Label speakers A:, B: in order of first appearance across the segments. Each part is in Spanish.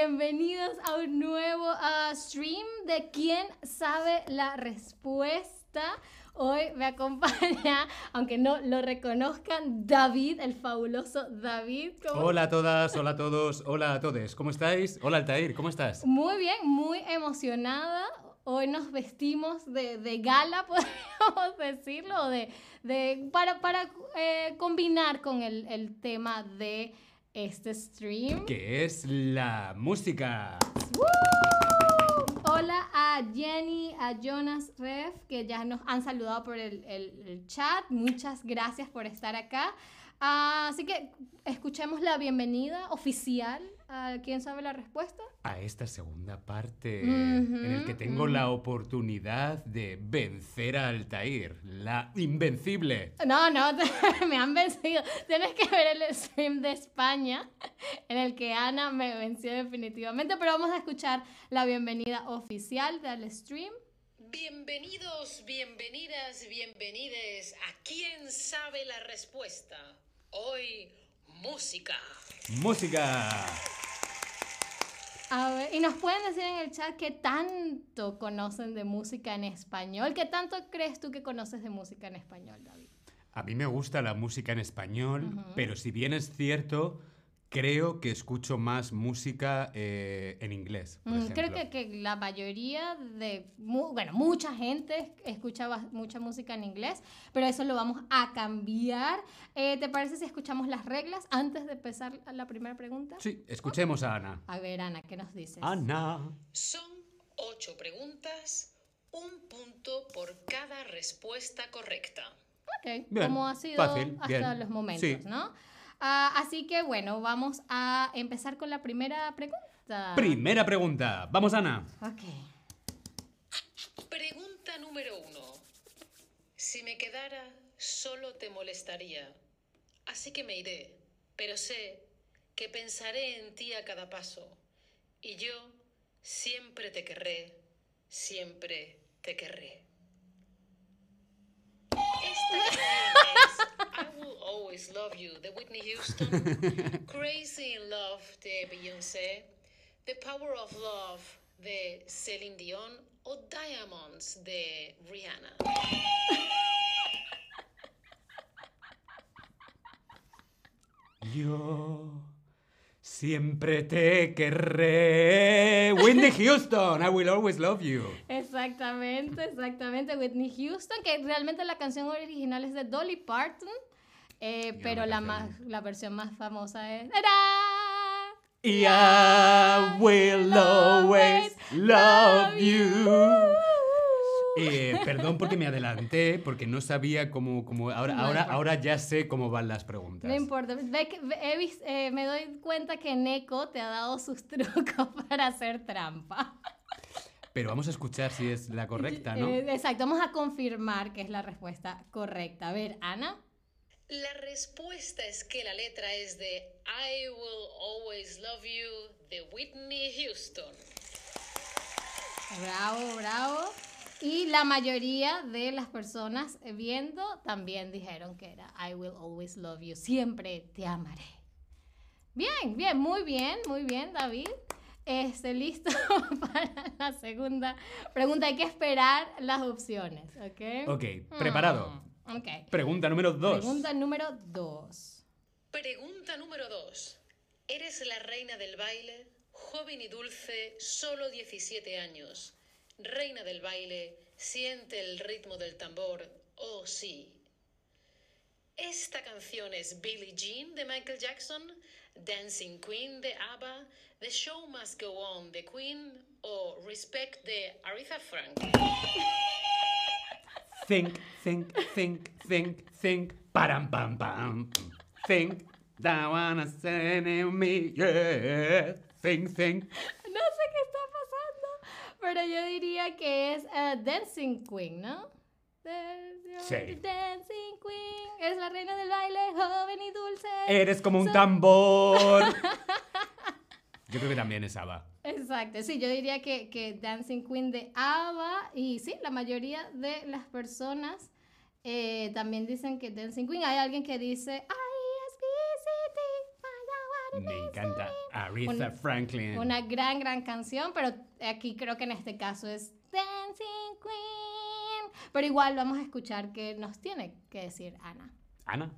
A: bienvenidos a un nuevo ah, stream de ¿Quién sabe la respuesta? Hoy me acompaña, aunque no lo reconozcan, David, el fabuloso David. ¿Cómo-
B: Hola a todas, hola a todos, hola a todos. ¿Cómo estáis? Hola Altair, ¿cómo estás?
A: Muy bien, muy emocionada. Hoy nos vestimos de, de gala, podríamos decirlo, de, de- para, para eh, combinar con el, el tema de este stream.
B: Que es la música.
A: Hola a Jenny, a Jonas Ref, que ya nos han saludado por el, el- el chat. Muchas gracias por estar acá. Ah, así que escuchemos la bienvenida oficial a ¿Quién sabe la respuesta?
B: A esta segunda parte en el que tengo la oportunidad de vencer a Altair, la invencible.
A: No, no, me han vencido. Tienes que ver el stream de España, en el que Ana me venció definitivamente, pero vamos a escuchar la bienvenida oficial del stream.
C: Bienvenidos, bienvenidas, bienvenides a ¿Quién sabe la respuesta? Hoy, música.
B: Música.
A: A ver, y nos pueden decir en el chat qué tanto conocen de música en español. ¿Qué tanto crees tú que conoces de música en español, David?
B: A mí me gusta la música en español, pero si bien es cierto, creo que escucho más música eh, en inglés. por
A: Mm, creo que, que la mayoría de, mu- bueno, mucha gente escucha mucha música en inglés, pero eso lo vamos a cambiar. Eh, ¿Te parece si escuchamos las reglas antes de empezar la primera pregunta?
B: Sí, escuchemos a Ana.
A: A ver, Ana, ¿qué nos dices?
B: Ana.
C: Son ocho preguntas, un punto por cada respuesta correcta.
A: Ok,
B: Bien,
A: como ha sido
B: fácil,
A: hasta
B: bien.
A: los momentos,
B: Sí.
A: ¿no? Ah, así que bueno, vamos a empezar con la primera pregunta.
B: Primera pregunta. Vamos, Ana.
A: Ok.
C: Pregunta número uno. Si me quedara, solo te molestaría. Así que me iré, pero sé que pensaré en ti a cada paso. Y yo siempre te querré, siempre te querré. Esta es Always Love You de Whitney Houston, Crazy in Love de Beyoncé, The Power of Love de Celine Dion o Diamonds de Rihanna.
B: Yo siempre te querré. Whitney Houston, I will always love you.
A: Exactamente, exactamente. Whitney Houston, que realmente la canción original es de Dolly Parton, eh, pero la, más, la versión más famosa es... ¡Tarán!
B: Y I will always love you. Eh, perdón porque me adelanté, porque no sabía cómo, cómo ahora,
A: No
B: ahora, ahora ya sé cómo van las preguntas.
A: No importa. Ve que- ve- he vis- eh, me doy cuenta que Neko te ha dado sus trucos para hacer trampa.
B: Pero vamos a escuchar si es la correcta, ¿no?
A: Eh, exacto, vamos a confirmar que es la respuesta correcta. A ver, Ana.
C: La respuesta es que la letra es de I Will Always Love You de Whitney Houston.
A: Bravo, bravo. Y la mayoría de las personas viendo también dijeron que era I will always love you. Siempre te amaré. Bien, bien, muy bien, muy bien, David. Este, listo para la segunda pregunta. Hay que esperar las opciones, ¿ok?
B: Ok, preparado.
A: Ok.
B: Pregunta número dos.
A: Pregunta número dos.
C: Pregunta número 2. ¿Eres la reina del baile? Joven y dulce, solo 17 años. Reina del baile, siente el ritmo del tambor. Oh, sí. Esta canción es Billie Jean de Michael Jackson, Dancing Queen de ABBA, The Show Must Go On de Queen o Respect de Aretha Franklin.
B: Think, think, think, think, think. Param, pam, pam. Think. That wanna send me, yeah. Think, think.
A: No sé qué está pasando, pero yo diría que es eh, Dancing Queen, ¿no?
B: Sí.
A: Dancing Queen, es la reina del baile, joven y dulce.
B: Eres como un tambor. Yo creo que también es ABBA.
A: Exacto, sí, yo diría que, que Dancing Queen de ABBA, y sí, la mayoría de las personas eh, también dicen que Dancing Queen, hay alguien que dice, I
B: Me encanta. Aretha
A: Un-
B: Franklin.
A: Una gran, gran canción, pero aquí creo que en este caso es Dancing Queen. Pero igual vamos a escuchar qué nos tiene que decir Ana.
B: Ana.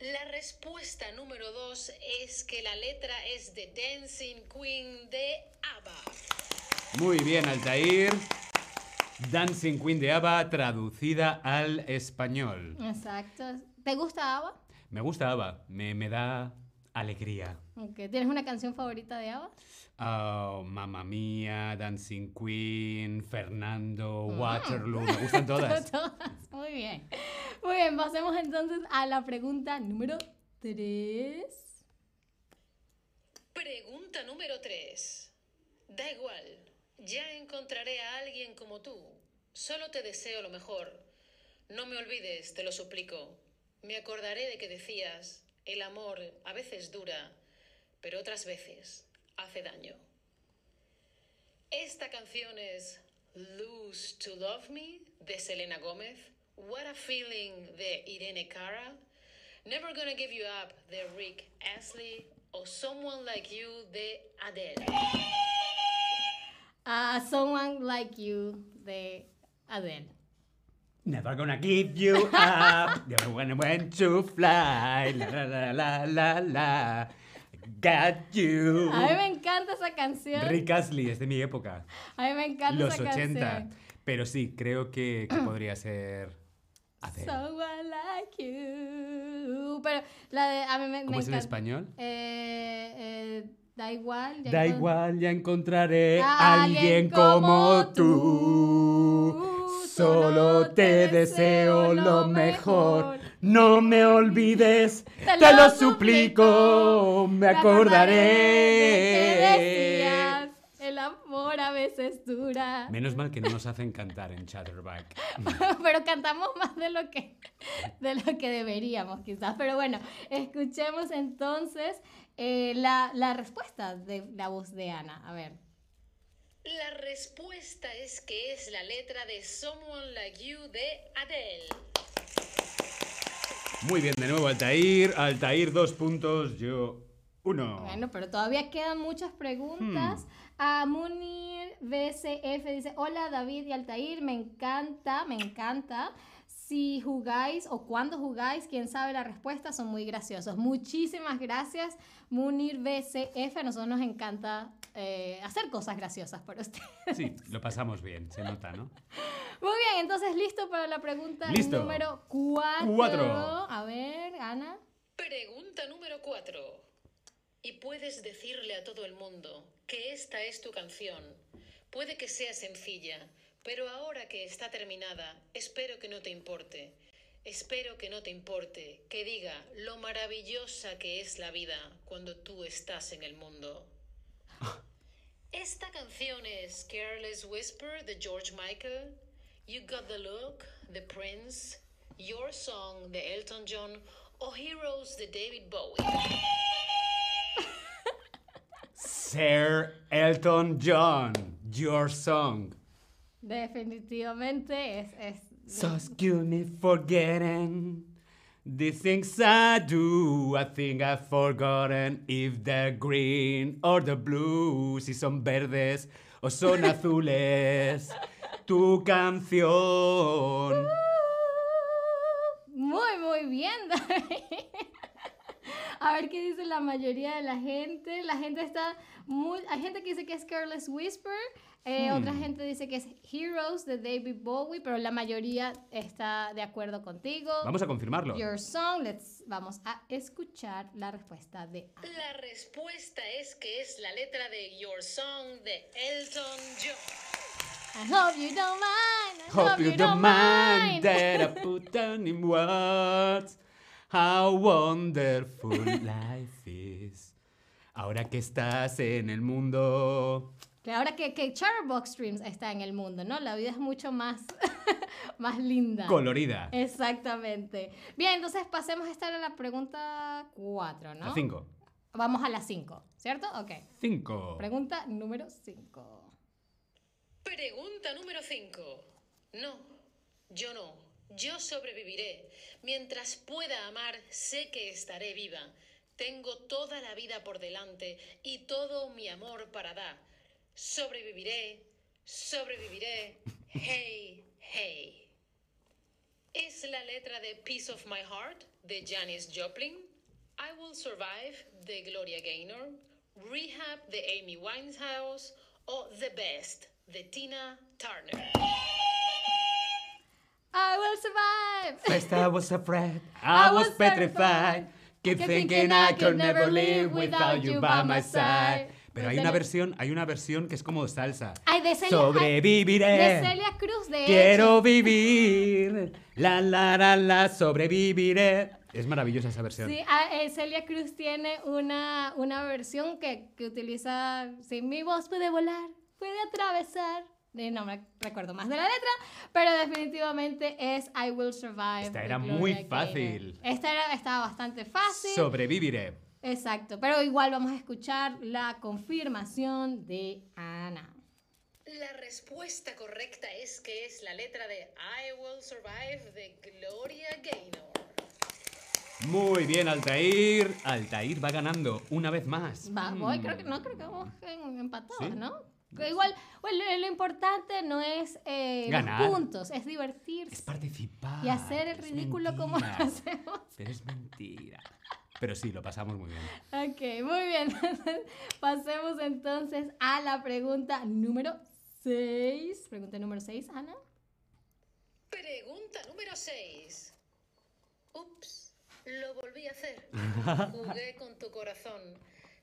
C: La respuesta número dos es que la letra es de Dancing Queen de ABBA.
B: Muy bien, Altair. Dancing Queen de ABBA traducida al español.
A: Exacto. ¿Te gusta ABBA?
B: Me gusta ABBA, me, me da alegría.
A: ¿Tienes una canción favorita de ABBA?
B: Oh, Mamma Mía, Dancing Queen, Fernando,
A: Mm.
B: Waterloo, me gustan todas.
A: Todas. Muy bien. Muy bien, pasemos entonces a la pregunta número 3.
C: Pregunta número 3. Da igual, ya encontraré a alguien como tú. Solo te deseo lo mejor. No me olvides, te lo suplico. Me acordaré de que decías, el amor a veces dura, pero otras veces hace daño. Esta canción es Lose to Love Me de Selena Gómez, What a Feeling de Irene Cara, Never Gonna Give You Up de Rick Astley o Someone Like You de Adele.
A: Someone Like You de Adele.
B: Never gonna give you up. Never gonna want to fly. La la la la la la. Got you.
A: A mí me encanta esa canción.
B: Rick Astley es de mi época.
A: A mí me encanta
B: Los
A: esa
B: 80.
A: canción.
B: Pero sí, creo que, que podría ser. Adele.
A: Someone like you. Pero la de. A mí me,
B: ¿Cómo
A: me
B: es en
A: encanta.
B: español?
A: Eh, eh, da igual. ya
B: Da igual, ya encontraré
A: A
B: alguien como tú. Solo te deseo lo mejor. No me olvides,
A: Te
B: te
A: lo
B: lo suplico. Me
A: que
B: acordaré.
A: decías, El amor a veces dura.
B: Menos mal que no nos hacen cantar en Chatterback.
A: Pero cantamos más de lo que de lo que deberíamos, quizás. Pero bueno, escuchemos entonces eh, la, la respuesta de la voz de Ana. A ver.
C: La respuesta es que es la letra de Someone Like You de Adele.
B: Muy bien, de nuevo Altair. Altair, dos puntos, yo uno.
A: Bueno, pero todavía quedan muchas preguntas. A Munir BCF dice, hola David y Altair, me encanta, me encanta. Si jugáis o cuando jugáis, quién sabe la respuesta, son muy graciosos. Muchísimas gracias, Munir BCF. A nosotros nos encanta eh, hacer cosas graciosas por usted.
B: Sí, lo pasamos bien, se nota, ¿no?
A: Muy bien, entonces listo para la pregunta
B: Listo.
A: número 4.
B: Cuatro.
A: A ver, Ana.
C: Pregunta número 4. Y puedes decirle a todo el mundo que esta es tu canción. Puede que sea sencilla, pero ahora que está terminada, espero que no te importe. Espero que no te importe, que diga lo maravillosa que es la vida cuando tú estás en el mundo. Esta canción es Careless Whisper de George Michael, You Got the Look de Prince, Your Song de Elton John oh, o Heroes de David Bowie.
B: Sir Elton John, Your Song.
A: Definitivamente es... es
B: So excuse me for getting the things I do. I think I've forgotten if they're green or the blue. Si son verdes o son azules. Tu canción.
A: Muy, muy bien, David. A ver qué dice la mayoría de la gente. La gente está muy... Hay gente que dice que es Careless Whisper. eh, Otra gente dice que es Heroes de David Bowie, pero la mayoría está de acuerdo contigo.
B: Vamos a confirmarlo.
A: Your Song. Let's, vamos a escuchar la respuesta de Ana.
C: La respuesta es que es la letra de Your Song de Elton John.
A: I hope you don't mind. I
B: Hope you don't mind that I put down in words how wonderful life is. Ahora que estás en el mundo.
A: Que ahora que, que Chatterbox Streams está en el mundo, ¿no? La vida es mucho más, más linda.
B: Colorida.
A: Exactamente. Bien, entonces pasemos a estar a la pregunta 4, ¿no?
B: A cinco.
A: Vamos a la 5, ¿cierto? Ok.
B: Cinco.
A: Pregunta número 5.
C: Pregunta número 5. No, yo no. Yo sobreviviré. Mientras pueda amar, sé que estaré viva. Tengo toda la vida por delante y todo mi amor para dar. Sobreviviré, sobreviviré. Hey, hey. Es la letra de Piece of My Heart de Janis Joplin. I Will Survive de Gloria Gaynor. Rehab de Amy Winehouse. O The Best de Tina Turner.
A: I will survive.
B: First I was afraid, I was petrified. Keep thinking I could never live without you by my side. Pero hay una versión, hay una versión que es como salsa.
A: Ay, de Celia,
B: Sobreviviré.
A: de Celia Cruz, de
B: Quiero vivir. La la la la sobreviviré. Es maravillosa esa versión.
A: Sí, ah, eh, Celia Cruz tiene una, una versión que, que utiliza, sí, mi voz puede volar, puede atravesar. No me recuerdo más de la letra, pero definitivamente es I Will Survive.
B: Esta era muy fácil.
A: Esta era, estaba bastante fácil.
B: Sobreviviré.
A: Exacto, pero igual vamos a escuchar la confirmación de Ana.
C: La respuesta correcta es que es la letra de I Will Survive de Gloria Gaynor.
B: Muy bien, Altair. Altair va ganando una vez más.
A: Va,
B: Mm.
A: voy, creo que no, creo que vamos empatados,
B: ¿Sí?
A: ¿no? Igual, bueno, lo, lo importante no es eh, los
B: Ganar.
A: puntos, es divertirse
B: Es participar.
A: y hacer el ridículo como lo
B: mentira.
A: hacemos.
B: Pero es mentira. Pero sí, lo pasamos muy bien.
A: Ok, muy bien. Pasemos entonces a la pregunta número 6. Pregunta número 6, Ana.
C: Pregunta número 6. Ups, lo volví a hacer. Jugué con tu corazón.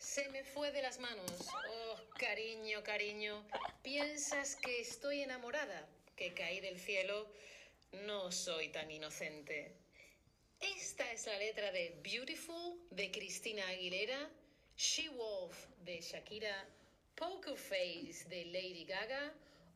C: Se me fue de las manos. Oh, cariño, cariño. ¿Piensas que estoy enamorada? ¿Que caí del cielo? No soy tan inocente. Esta es la letra de Beautiful de Cristina Aguilera, She Wolf de Shakira, Poker Face de Lady Gaga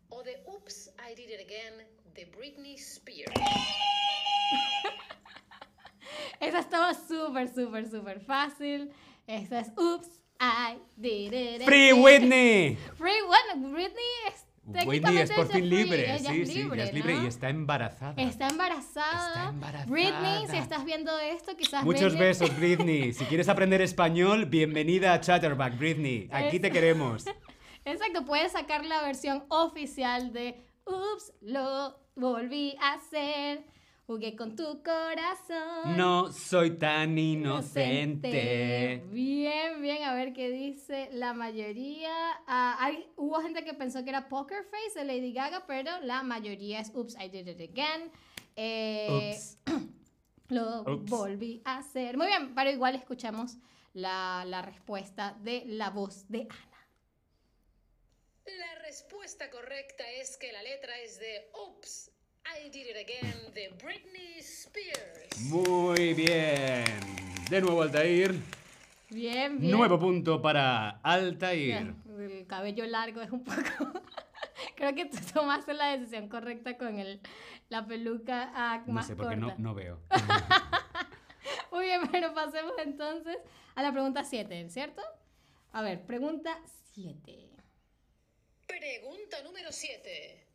C: o de Oops, I Did It Again de Britney Spears.
A: Esa estaba súper, súper, súper fácil. Esa es Oops, I did it.
B: ¡Free. Whitney!
A: Free, bueno, Britney es
B: Whitney es por fin libre.
A: ella
B: Sí,
A: es
B: sí,
A: libre,
B: ya es libre
A: ¿no?
B: y está embarazada.
A: Está embarazada.
B: Está embarazada.
A: Britney, si estás viendo esto, quizás
B: Muchos
A: Britney-
B: besos, Britney. Si quieres aprender español, bienvenida a Chatterback, Britney. Aquí te queremos.
A: Exacto, puedes sacar la versión oficial de Ups, lo volví a hacer. Jugué con tu corazón.
B: No soy tan inocente.
A: Bien, bien, a ver qué dice la mayoría. Ah, hay- hubo gente que pensó que era Poker Face de Lady Gaga, pero la mayoría es Oops, I Did It Again. Eh. Lo volví a hacer. Muy bien, pero igual escuchamos la, la respuesta de la voz de Ana.
C: La respuesta correcta es que la letra es de Oops, I Did It Again de Britney Spears.
B: Muy bien. De nuevo, Altair.
A: Bien, bien.
B: Nuevo punto para Altair.
A: El cabello largo es un poco. Creo que tú tomaste la decisión correcta con el, la peluca ah,
B: No
A: más
B: sé, porque
A: corta.
B: no, no veo.
A: Muy bien, pero pasemos entonces a la pregunta 7, ¿cierto? A ver, pregunta 7.
C: Pregunta número 7.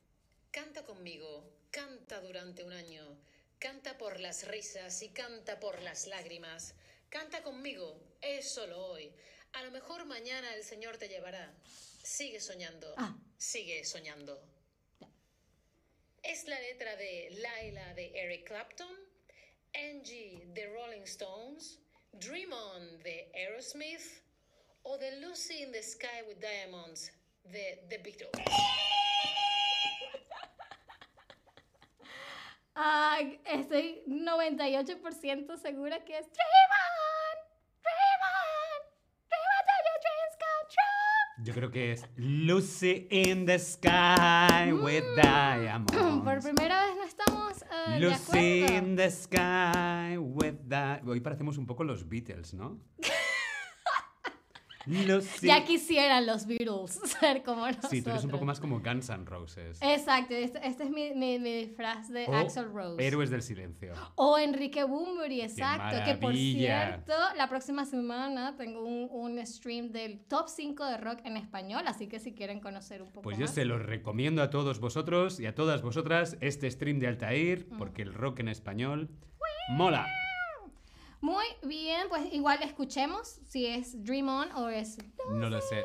C: Canta conmigo, canta durante un año, canta por las risas y canta por las lágrimas. Canta conmigo, es solo hoy. A lo mejor mañana el Señor te llevará. Sigue soñando,
A: Ah.
C: sigue soñando. Es la letra de Laila de Eric Clapton, Angie de Rolling Stones, Dream On de Aerosmith o de Lucy in the Sky with Diamonds de The Beatles.
A: Ah, estoy 98% segura que es Dream on, Dream on, Dream on till your dreams come true.
B: Yo creo que es Lucy in the sky with
A: Por
B: diamonds.
A: primera vez no estamos de
B: Lucy
A: acuerdo.
B: in the sky with that. Hoy parecemos un poco los Beatles, ¿no? Lucy.
A: Ya quisieran los Beatles ser como nosotros.
B: Sí, tú eres un poco más como Guns N' Roses.
A: Exacto, este, este es mi, mi, mi disfraz de
B: O
A: Axel Rose.
B: Héroes del silencio.
A: O Enrique Bunbury, exacto. Que por cierto, la próxima semana tengo un, un stream del top 5 de rock en español, así que si quieren conocer un poco
B: Pues yo
A: más.
B: se los recomiendo a todos vosotros y a todas vosotras este stream de Altair,
A: Mm.
B: porque el rock en español mola.
A: Muy bien, pues igual escuchemos si es Dream On o es
B: No lo sé.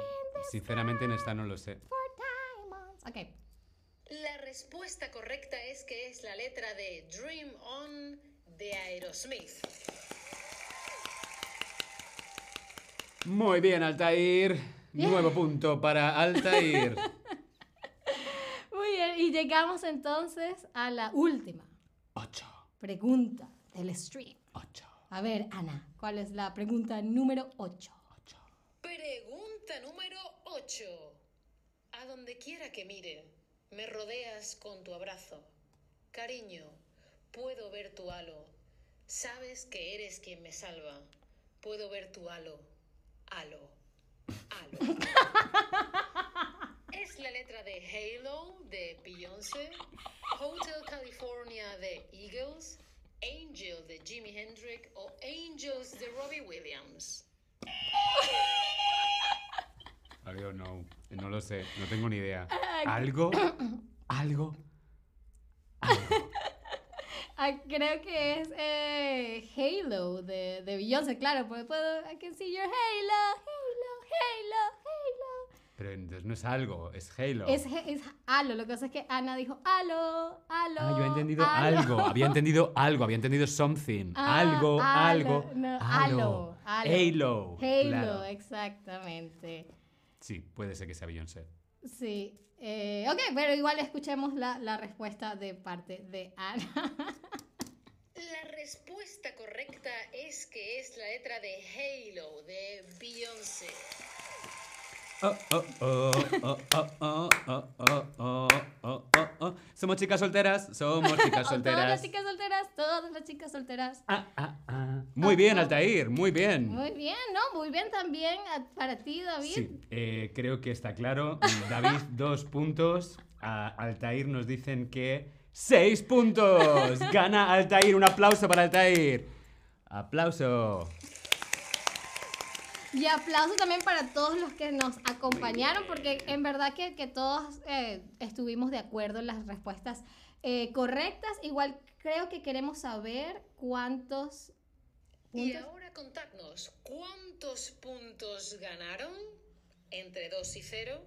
B: Sinceramente en esta no lo sé.
A: For Diamonds. Ok.
C: La respuesta correcta es que es la letra de Dream On de Aerosmith.
B: Muy bien, Altair. Nuevo punto para Altair.
A: Muy bien, y llegamos entonces a la última
B: Ocho.
A: pregunta del stream. A ver, Ana, ¿cuál es la pregunta número 8?
B: Ocho.
C: Pregunta número 8. A donde quiera que mire, me rodeas con tu abrazo. Cariño, puedo ver tu halo. Sabes que eres quien me salva. Puedo ver tu halo. Halo. Halo. es la letra de Halo de Beyoncé, Hotel California de Eagles, Angel de Jimi Hendrix o Angels de Robbie Williams.
B: I don't know. No lo sé. No tengo ni idea. ¿Algo? ¿Algo? ¿Algo?
A: Ah, creo que es eh, Halo de, de Beyoncé, claro, porque puedo. I can see your Halo, Halo, Halo, Halo.
B: Pero entonces no es algo, es Halo.
A: Es, es Halo, lo que pasa es que Ana dijo Halo, Halo.
B: Ah, yo he entendido
A: halo".
B: algo. Había entendido algo. Había entendido something.
A: Ah,
B: algo,
A: halo,
B: algo.
A: no,
B: halo.
A: halo, halo.
B: Halo.
A: Halo,
B: claro.
A: exactamente.
B: Sí, puede ser que sea Beyoncé.
A: Sí. Eh, ok, pero igual escuchemos la, la respuesta de parte de Ana.
C: La respuesta correcta es que es la letra de Halo de Beyoncé.
B: Somos chicas solteras, somos chicas
A: Todas las
B: solteras.
A: chicas solteras, todas las chicas solteras.
B: Ah, ah, ah. Muy bien, Altair, muy bien.
A: Muy bien, ¿no? Muy bien también para ti, David.
B: Sí, eh, creo que está claro. David, dos puntos. Altair nos dicen que seis puntos. Gana Altair. Un aplauso para Altair. Aplauso.
A: Y aplauso también para todos los que nos acompañaron, porque en verdad que, que todos eh, estuvimos de acuerdo en las respuestas eh, correctas. Igual creo que queremos saber cuántos
C: Y
A: puntos.
C: ahora contadnos, ¿cuántos puntos ganaron? ¿Entre 2 y 0?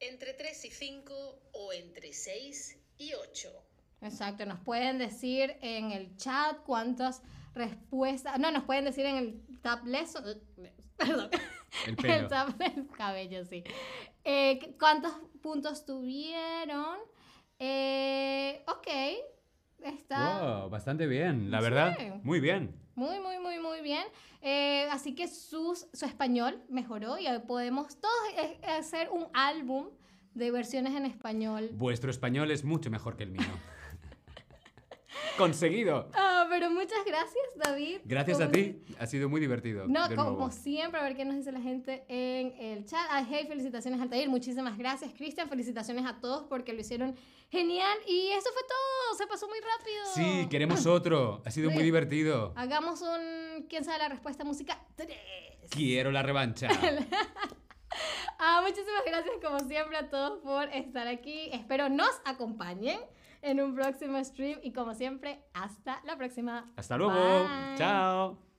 C: ¿Entre 3 y 5? ¿O entre 6 y 8?
A: Exacto, nos pueden decir en el chat cuántas respuestas. No, nos pueden decir en el tablet. Perdón.
B: El
A: El
B: pelo.
A: tablet cabello, sí. Eh, ¿Cuántos puntos tuvieron? Eh, ok. Está
B: Wow, bastante bien, la
A: Sí.
B: verdad. Muy bien.
A: muy, muy, muy, muy bien. Eh, así que sus- su español mejoró y podemos todos eh, hacer un álbum de versiones en español.
B: Vuestro español es mucho mejor que el mío. Conseguido.
A: Ah, pero muchas gracias, David.
B: Gracias a
A: Como
B: ti. Ha sido muy divertido.
A: No, como
B: nuevo.
A: siempre, a ver qué nos dice la gente en el chat. Ay, hey, felicitaciones Altair, muchísimas gracias. Cristian, felicitaciones a todos porque lo hicieron genial. Y eso fue todo, se pasó muy rápido.
B: Sí, queremos otro. Ha sido muy
A: Sí.
B: divertido.
A: Hagamos un ¿Quién sabe la respuesta? Música 3.
B: Quiero la revancha.
A: Ah, muchísimas gracias como siempre a todos por estar aquí. Espero nos acompañen en un próximo stream y como siempre, hasta la próxima.
B: Hasta luego.
A: Bye.
B: Chao.